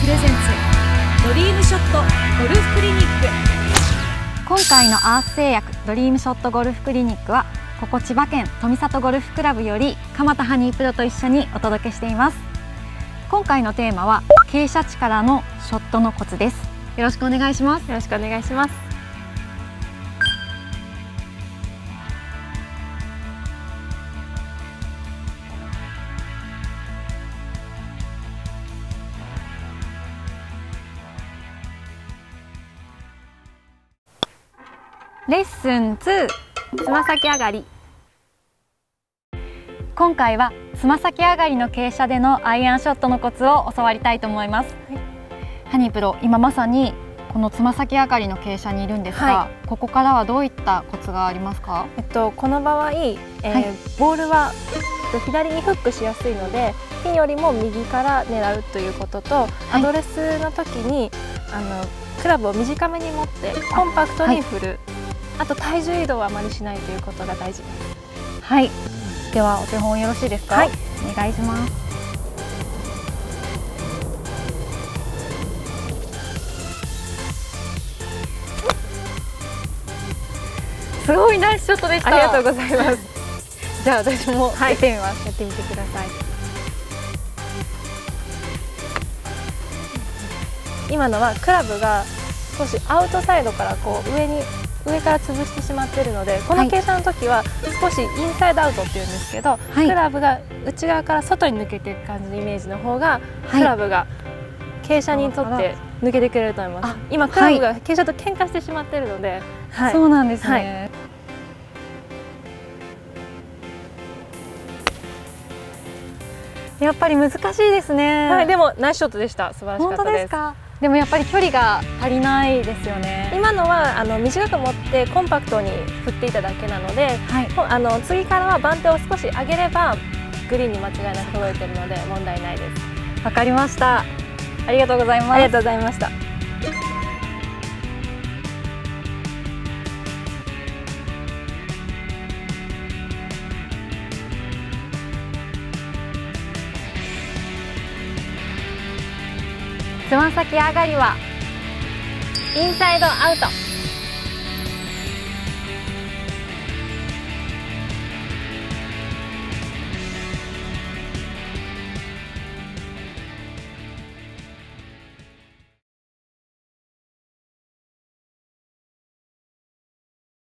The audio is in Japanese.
プレゼンツドリームショットゴルフクリニック。今回のアース製薬ドリームショットゴルフクリニックはここ千葉県富里ゴルフクラブより蒲田ハニープロと一緒にお届けしています。今回のテーマは傾斜地からのショットのコツです。よろしくお願いします。よろしくお願いします。レッスン2つま先上がり。今回はつま先上がりの傾斜でのアイアンショットのコツを教わりたいと思います、はい、ハニープロ今まさにこのつま先上がりの傾斜にいるんですが、はい、ここからはどういったコツがありますか？えっとこの場合、えーはい、ボールは左にフックしやすいのでピンよりも右から狙うということと、アドレスの時にあのクラブを短めに持ってコンパクトに振る、あと体重移動はあまりしないということが大事。ですはいではお手本よろしいですか？はい。お願いします。すごいナイスショットでした。ありがとうございます。じゃあ私もやってみます、はい、やってみてください。今のはクラブが少しアウトサイドからこう上に上から潰してしまっているのでこの傾斜の時は少しインサイドアウトっていうんですけど、はい、クラブが内側から外に抜けていく感じのイメージの方が、クラブが傾斜にとって抜けてくれると思います。今クラブが傾斜と喧嘩してしまっているので、はい、そうなんですね。やっぱり難しいですね。はい、でもナイスショットでした。素晴らしかったです。ですでもやっぱり距離が足りないですよね。今のはあの短く持ってコンパクトに振っていただけなので、はい、あの次からは番手を少し上げればグリーンに間違いなく届いているので問題ないです。わかりました。ありがとうございます。ありがとうございましたつま先上がりはインサイドアウト。